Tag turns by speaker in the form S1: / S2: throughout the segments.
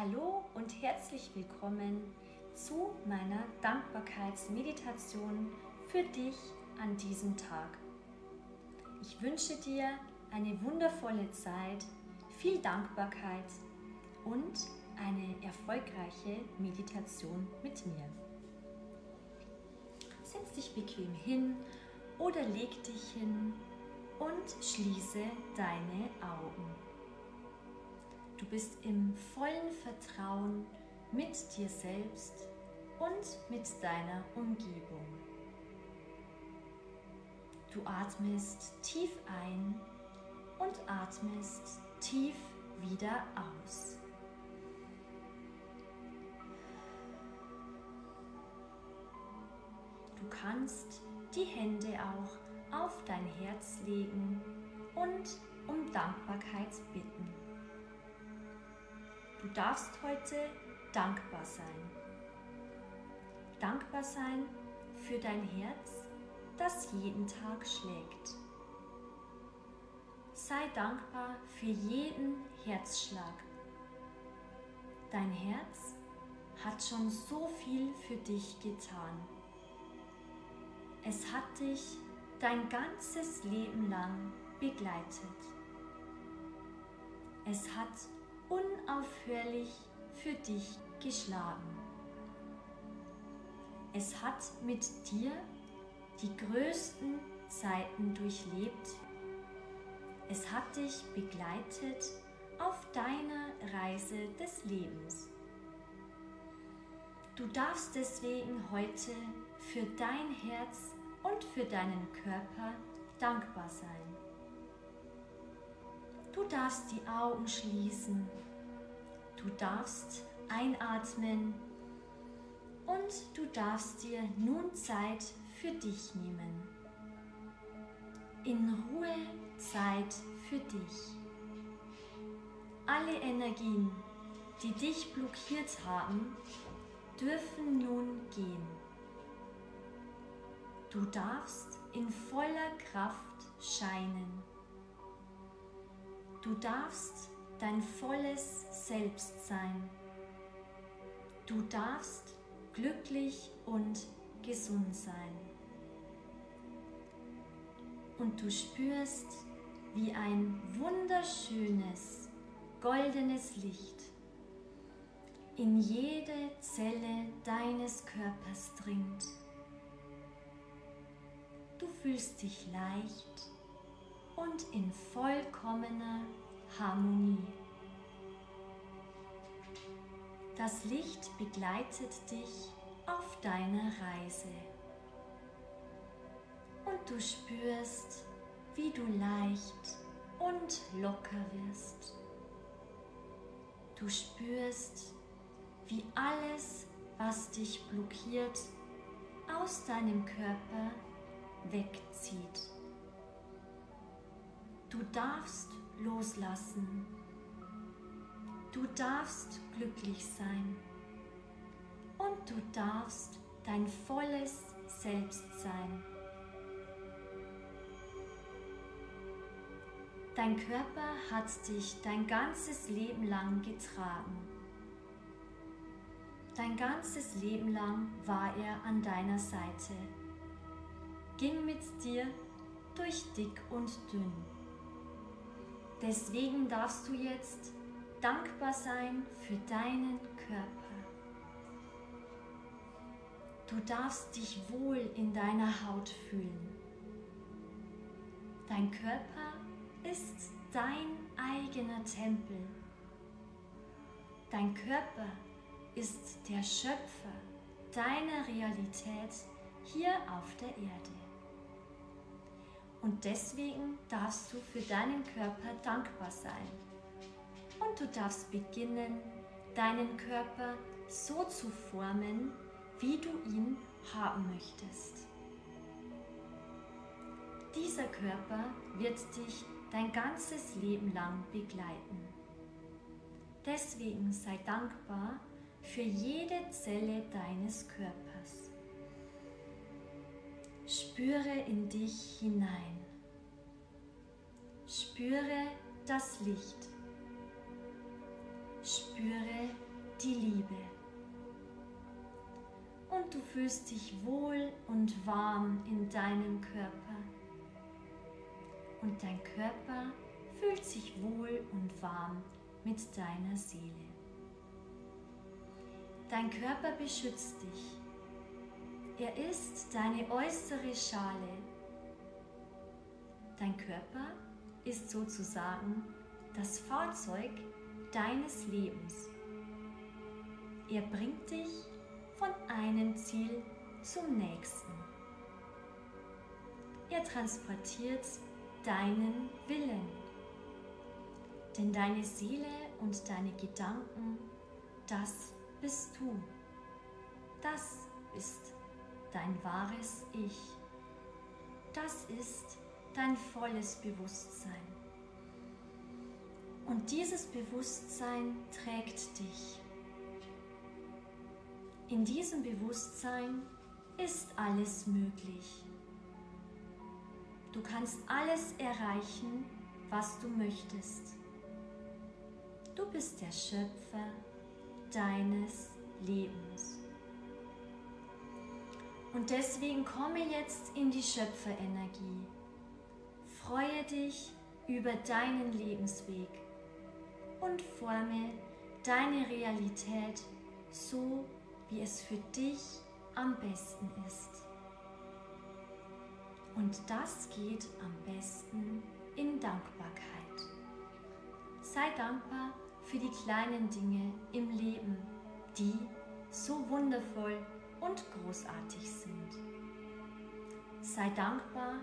S1: Hallo und herzlich willkommen zu meiner Dankbarkeitsmeditation für dich an diesem Tag. Ich wünsche dir eine wundervolle Zeit, viel Dankbarkeit und eine erfolgreiche Meditation mit mir. Setz dich bequem hin oder leg dich hin und schließe deine Augen. Du bist im vollen Vertrauen mit dir selbst und mit deiner Umgebung. Du atmest tief ein und atmest tief wieder aus. Du kannst die Hände auch auf dein Herz legen und um Dankbarkeit bitten. Du darfst heute dankbar sein. Dankbar sein für dein Herz, das jeden Tag schlägt. Sei dankbar für jeden Herzschlag. Dein Herz hat schon so viel für dich getan. Es hat dich dein ganzes Leben lang begleitet. Es hat unaufhörlich für dich geschlagen. Es hat mit dir die größten Zeiten durchlebt. Es hat dich begleitet auf deiner Reise des Lebens. Du darfst deswegen heute für dein Herz und für deinen Körper dankbar sein. Du darfst die Augen schließen. Du darfst einatmen und du darfst dir nun Zeit für dich nehmen. In Ruhe Zeit für dich. Alle Energien, die dich blockiert haben, dürfen nun gehen. Du darfst in voller Kraft scheinen. Du darfst dein volles Selbst sein. Du darfst glücklich und gesund sein. Und du spürst, wie ein wunderschönes, goldenes Licht in jede Zelle deines Körpers dringt. Du fühlst dich leicht und in vollkommener Harmonie. Das Licht begleitet dich auf deiner Reise. Und du spürst, wie du leicht und locker wirst. Du spürst, wie alles, was dich blockiert, aus deinem Körper wegzieht. Du darfst loslassen. Du darfst glücklich sein. Und du darfst dein volles Selbst sein. Dein Körper hat dich dein ganzes Leben lang getragen. Dein ganzes Leben lang war er an deiner Seite, ging mit dir durch dick und dünn. Deswegen darfst du jetzt dankbar sein für deinen Körper. Du darfst dich wohl in deiner Haut fühlen. Dein Körper ist dein eigener Tempel. Dein Körper ist der Schöpfer deiner Realität hier auf der Erde. Und deswegen darfst du für deinen Körper dankbar sein. Und du darfst beginnen, deinen Körper so zu formen, wie du ihn haben möchtest. Dieser Körper wird dich dein ganzes Leben lang begleiten. Deswegen sei dankbar für jede Zelle deines Körpers. Spüre in dich hinein. Spüre das Licht. Spüre die Liebe. Und du fühlst dich wohl und warm in deinem Körper. Und dein Körper fühlt sich wohl und warm mit deiner Seele. Dein Körper beschützt dich. Er ist deine äußere Schale. Dein Körper ist sozusagen das Fahrzeug deines Lebens. Er bringt dich von einem Ziel zum nächsten. Er transportiert deinen Willen. Denn deine Seele und deine Gedanken, das bist du. Das ist dein wahres Ich. Das ist dein volles Bewusstsein. Und dieses Bewusstsein trägt dich. In diesem Bewusstsein ist alles möglich. Du kannst alles erreichen, was du möchtest. Du bist der Schöpfer deines Lebens. Und deswegen komme jetzt in die Schöpferenergie. Freue dich über deinen Lebensweg und forme deine Realität so, wie es für dich am besten ist. Und das geht am besten in Dankbarkeit. Sei dankbar für die kleinen Dinge im Leben, die so wundervoll und großartig sind. Sei dankbar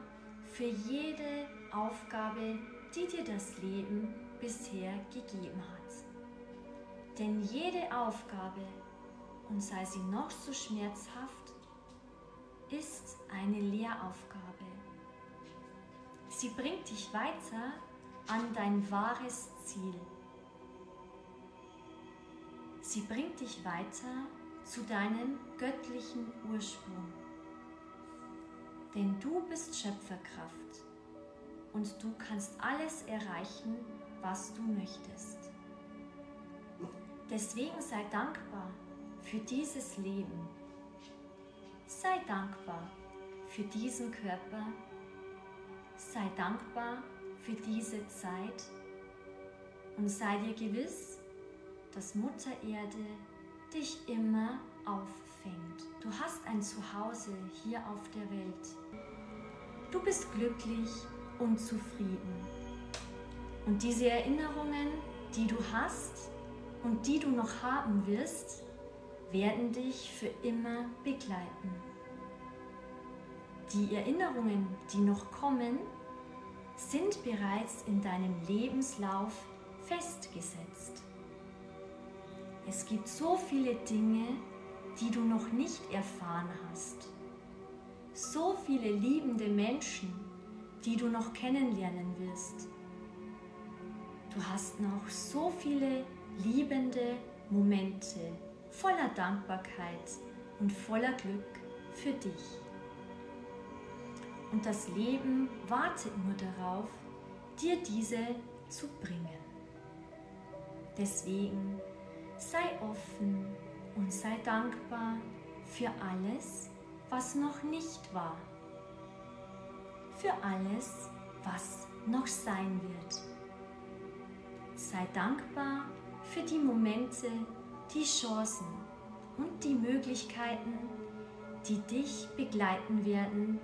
S1: für jede Aufgabe, die dir das Leben bisher gegeben hat. Denn jede Aufgabe, und sei sie noch so schmerzhaft, ist eine Lehraufgabe. Sie bringt dich weiter an dein wahres Ziel. Sie bringt dich weiter zu deinem göttlichen Ursprung. Denn du bist Schöpferkraft und du kannst alles erreichen, was du möchtest. Deswegen sei dankbar für dieses Leben. Sei dankbar für diesen Körper. Sei dankbar für diese Zeit und sei dir gewiss, dass Mutter Erde dich immer auffängt. Du hast ein Zuhause hier auf der Welt. Du bist glücklich und zufrieden. Und diese Erinnerungen, die du hast und die du noch haben wirst, werden dich für immer begleiten. Die Erinnerungen, die noch kommen, sind bereits in deinem Lebenslauf festgesetzt. Es gibt so viele Dinge, die du noch nicht erfahren hast. So viele liebende Menschen, die du noch kennenlernen wirst. Du hast noch so viele liebende Momente voller Dankbarkeit und voller Glück für dich. Und das Leben wartet nur darauf, dir diese zu bringen. Deswegen sei offen und sei dankbar für alles, was noch nicht war. Für alles, was noch sein wird. Sei dankbar für die Momente, die Chancen und die Möglichkeiten, die dich begleiten werden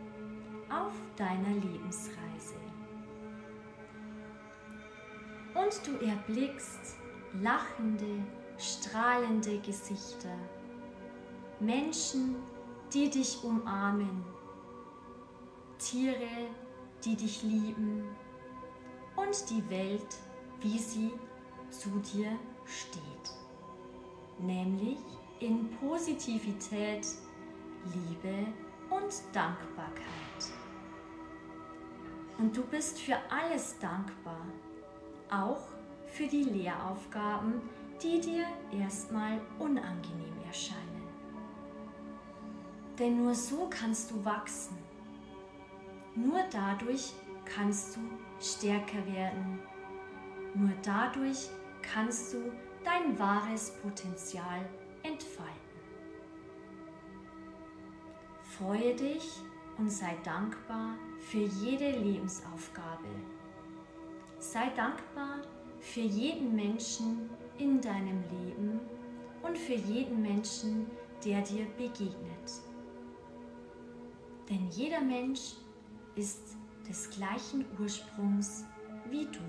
S1: auf deiner Lebensreise. Und du erblickst lachende, strahlende Gesichter, Menschen, die dich umarmen, Tiere, die dich lieben. Und die Welt, wie sie zu dir steht, nämlich in Positivität, Liebe und Dankbarkeit. Und du bist für alles dankbar, auch für die Lehraufgaben, die dir erstmal unangenehm erscheinen. Denn nur so kannst du wachsen. Nur dadurch kannst du stärker werden. Nur dadurch kannst du dein wahres Potenzial entfalten. Freue dich und sei dankbar für jede Lebensaufgabe. Sei dankbar für jeden Menschen in deinem Leben und für jeden Menschen, der dir begegnet. Denn jeder Mensch ist des gleichen Ursprungs wie du.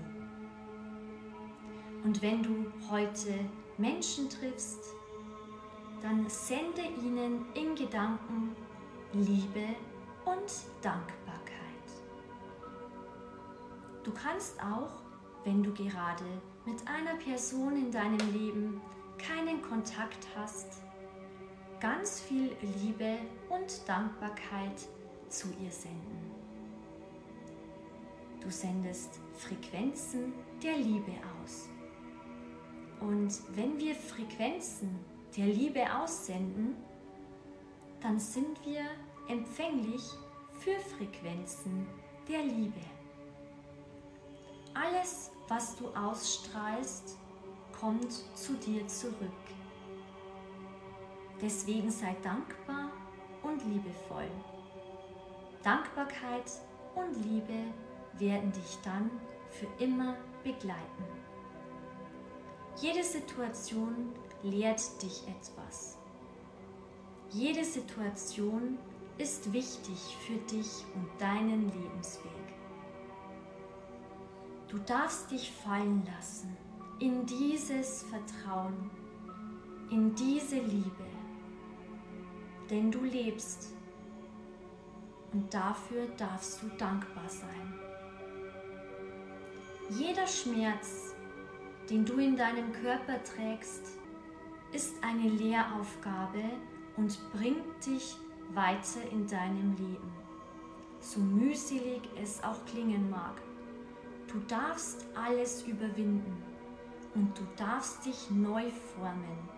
S1: Und wenn du heute Menschen triffst, dann sende ihnen in Gedanken Liebe und Dankbarkeit. Du kannst auch, wenn du gerade mit einer Person in deinem Leben keinen Kontakt hast, ganz viel Liebe und Dankbarkeit zu ihr senden. Du sendest Frequenzen der Liebe aus. Und wenn wir Frequenzen der Liebe aussenden, dann sind wir empfänglich für Frequenzen der Liebe. Alles, was du ausstrahlst, kommt zu dir zurück. Deswegen sei dankbar und liebevoll. Dankbarkeit und Liebe werden dich dann für immer begleiten. Jede Situation lehrt dich etwas. Jede Situation ist wichtig für dich und deinen Lebensweg. Du darfst dich fallen lassen in dieses Vertrauen, in diese Liebe, denn du lebst und dafür darfst du dankbar sein. Jeder Schmerz, den du in deinem Körper trägst, ist eine Lehraufgabe und bringt dich weiter in deinem Leben, so mühselig es auch klingen mag. Du darfst alles überwinden und du darfst dich neu formen.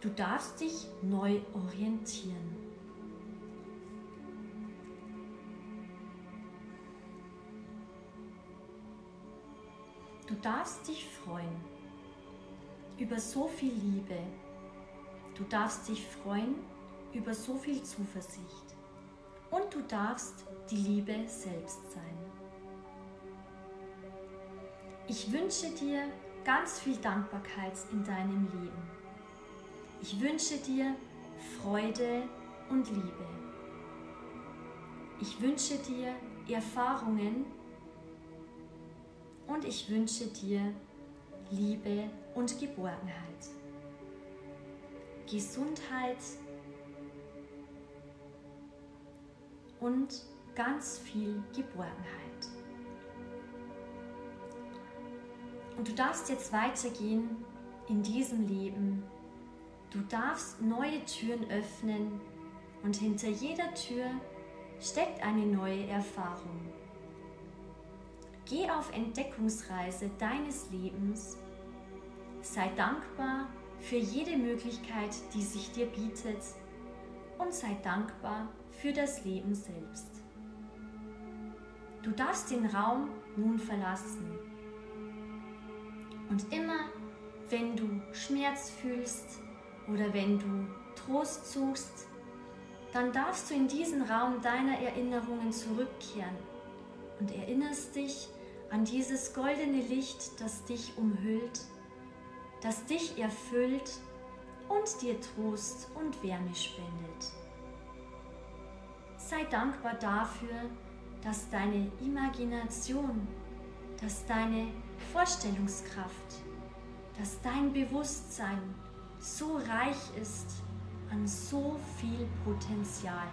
S1: Du darfst dich neu orientieren. Du darfst dich freuen über so viel Liebe. Du darfst dich freuen über so viel Zuversicht. Und du darfst die Liebe selbst sein. Ich wünsche dir ganz viel Dankbarkeit in deinem Leben. Ich wünsche dir Freude und Liebe. Ich wünsche dir Erfahrungen und ich wünsche dir Liebe und Geborgenheit, Gesundheit und ganz viel Geborgenheit. Und du darfst jetzt weitergehen in diesem Leben. Du darfst neue Türen öffnen und hinter jeder Tür steckt eine neue Erfahrung. Geh auf Entdeckungsreise deines Lebens. Sei dankbar für jede Möglichkeit, die sich dir bietet und sei dankbar für das Leben selbst. Du darfst den Raum nun verlassen. Und immer, wenn du Schmerz fühlst oder wenn du Trost suchst, dann darfst du in diesen Raum deiner Erinnerungen zurückkehren und erinnerst dich an dieses goldene Licht, das dich umhüllt, das dich erfüllt und dir Trost und Wärme spendet. Sei dankbar dafür, dass deine Imagination, dass deine Vorstellungskraft, dass dein Bewusstsein so reich ist an so viel Potenzial.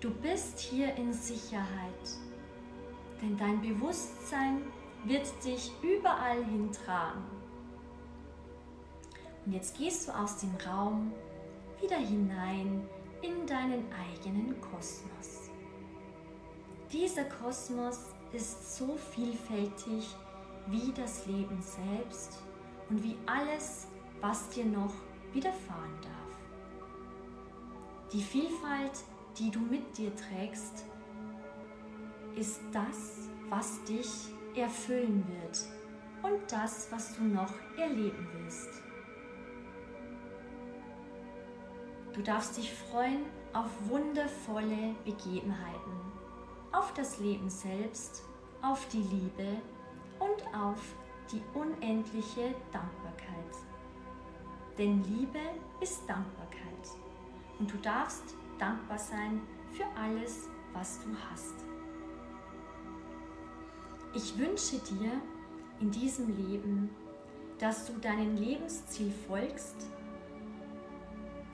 S1: Du bist hier in Sicherheit denn dein Bewusstsein wird dich überall hintragen. Und jetzt gehst du aus dem Raum wieder hinein in deinen eigenen Kosmos. Dieser Kosmos ist so vielfältig wie das Leben selbst und wie alles, was dir noch widerfahren darf. Die Vielfalt, die du mit dir trägst, ist das, was dich erfüllen wird. und das, was du noch erleben willst. Du darfst dich freuen auf wundervolle Begebenheiten, auf das Leben selbst, auf die Liebe und auf die unendliche Dankbarkeit. Denn Liebe ist Dankbarkeit und du darfst dankbar sein für alles, was du hast. Ich wünsche dir in diesem Leben, dass du deinem Lebensziel folgst,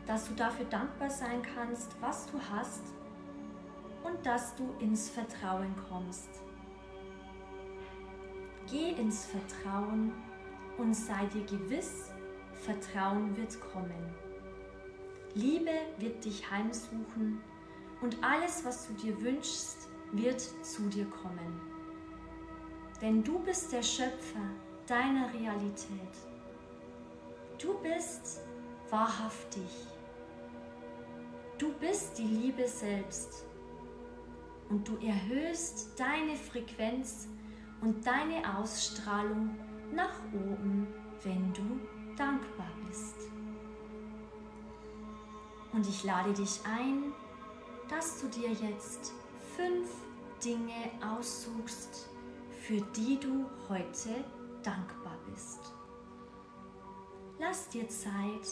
S1: dass du dafür dankbar sein kannst, was du hast und dass du ins Vertrauen kommst. Geh ins Vertrauen und sei dir gewiss, Vertrauen wird kommen. Liebe wird dich heimsuchen und alles, was du dir wünschst, wird zu dir kommen. Denn du bist der Schöpfer deiner Realität. Du bist wahrhaftig. Du bist die Liebe selbst. Und du erhöhst deine Frequenz und deine Ausstrahlung nach oben, wenn du dankbar bist. Und ich lade dich ein, dass du dir jetzt fünf Dinge aussuchst, für die du heute dankbar bist. Lass dir Zeit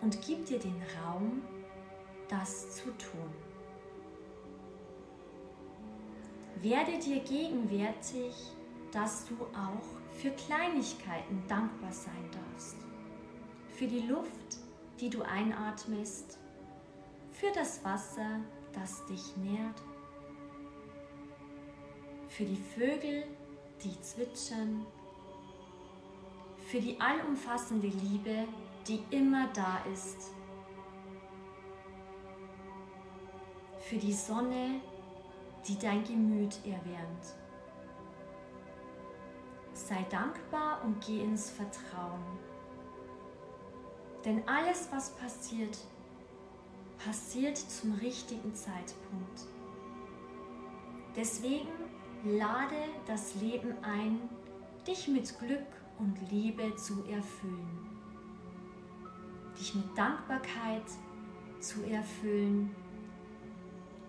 S1: und gib dir den Raum, das zu tun. Werde dir gegenwärtig, dass du auch für Kleinigkeiten dankbar sein darfst. Für die Luft, die du einatmest, für das Wasser, das dich nährt, für die Vögel, die zwitschern, für die allumfassende Liebe, die immer da ist, für die Sonne, die dein Gemüt erwärmt. Sei dankbar und geh ins Vertrauen. Denn alles, was passiert, passiert zum richtigen Zeitpunkt. Deswegen lade das Leben ein, dich mit Glück und Liebe zu erfüllen. Dich mit Dankbarkeit zu erfüllen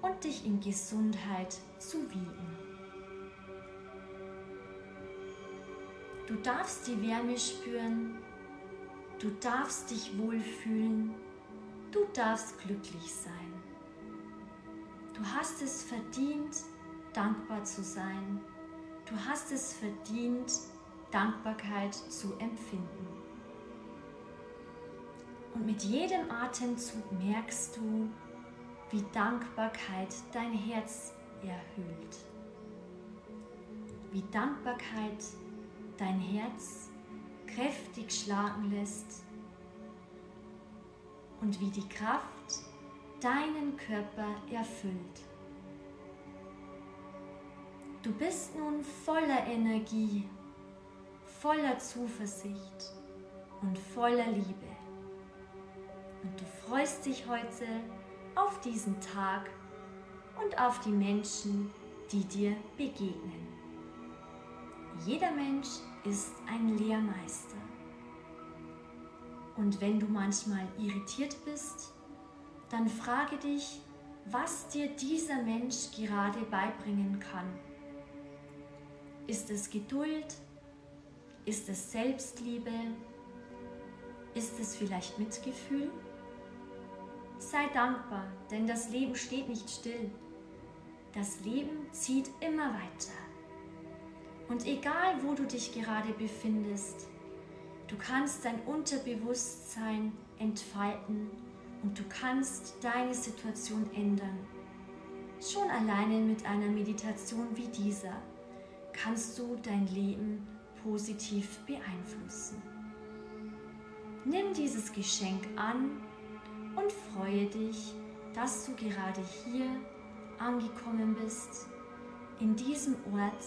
S1: und dich in Gesundheit zu wiegen. Du darfst die Wärme spüren, Du darfst dich wohlfühlen. Du darfst glücklich sein. Du hast es verdient, dankbar zu sein. Du hast es verdient, Dankbarkeit zu empfinden. Und mit jedem Atemzug merkst du, wie Dankbarkeit dein Herz erhöht. Wie Dankbarkeit dein Herz kräftig schlagen lässt und wie die Kraft deinen Körper erfüllt. Du bist nun voller Energie, voller Zuversicht und voller Liebe. Und du freust dich heute auf diesen Tag und auf die Menschen, die dir begegnen. Jeder Mensch ist ein Lehrmeister. Und wenn du manchmal irritiert bist, dann frage dich, was dir dieser Mensch gerade beibringen kann. Ist es Geduld? Ist es Selbstliebe? Ist es vielleicht Mitgefühl? Sei dankbar, denn das Leben steht nicht still. Das Leben zieht immer weiter. Und egal, wo du dich gerade befindest, du kannst dein Unterbewusstsein entfalten und du kannst deine Situation ändern. Schon alleine mit einer Meditation wie dieser kannst du dein Leben positiv beeinflussen. Nimm dieses Geschenk an und freue dich, dass du gerade hier angekommen bist, in diesem Ort,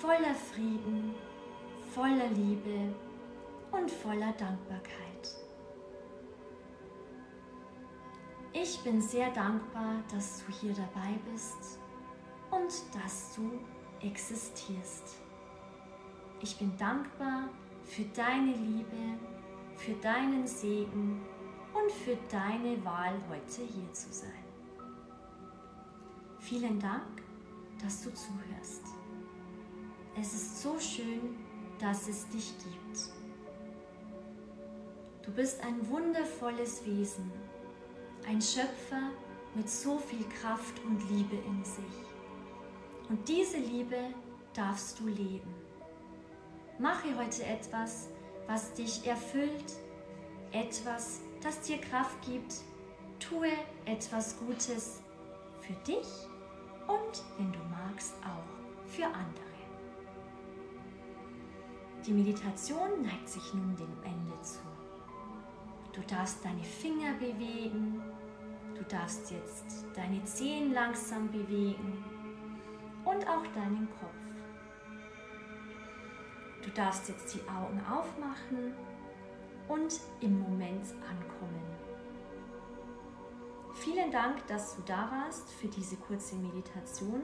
S1: voller Frieden, voller Liebe und voller Dankbarkeit. Ich bin sehr dankbar, dass du hier dabei bist und dass du existierst. Ich bin dankbar für deine Liebe, für deinen Segen und für deine Wahl, heute hier zu sein. Vielen Dank, dass du zuhörst. Es ist so schön, dass es dich gibt. Du bist ein wundervolles Wesen, ein Schöpfer mit so viel Kraft und Liebe in sich. Und diese Liebe darfst du leben. Mache heute etwas, was dich erfüllt, etwas, das dir Kraft gibt. Tue etwas Gutes für dich und, wenn du magst, auch für andere. Die Meditation neigt sich nun dem Ende zu. Du darfst deine Finger bewegen, du darfst jetzt deine Zehen langsam bewegen und auch deinen Kopf. Du darfst jetzt die Augen aufmachen und im Moment ankommen. Vielen Dank, dass du da warst für diese kurze Meditation.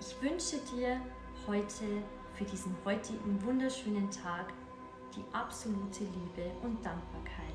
S1: Ich wünsche dir heute, für diesen heutigen wunderschönen Tag, die absolute Liebe und Dankbarkeit.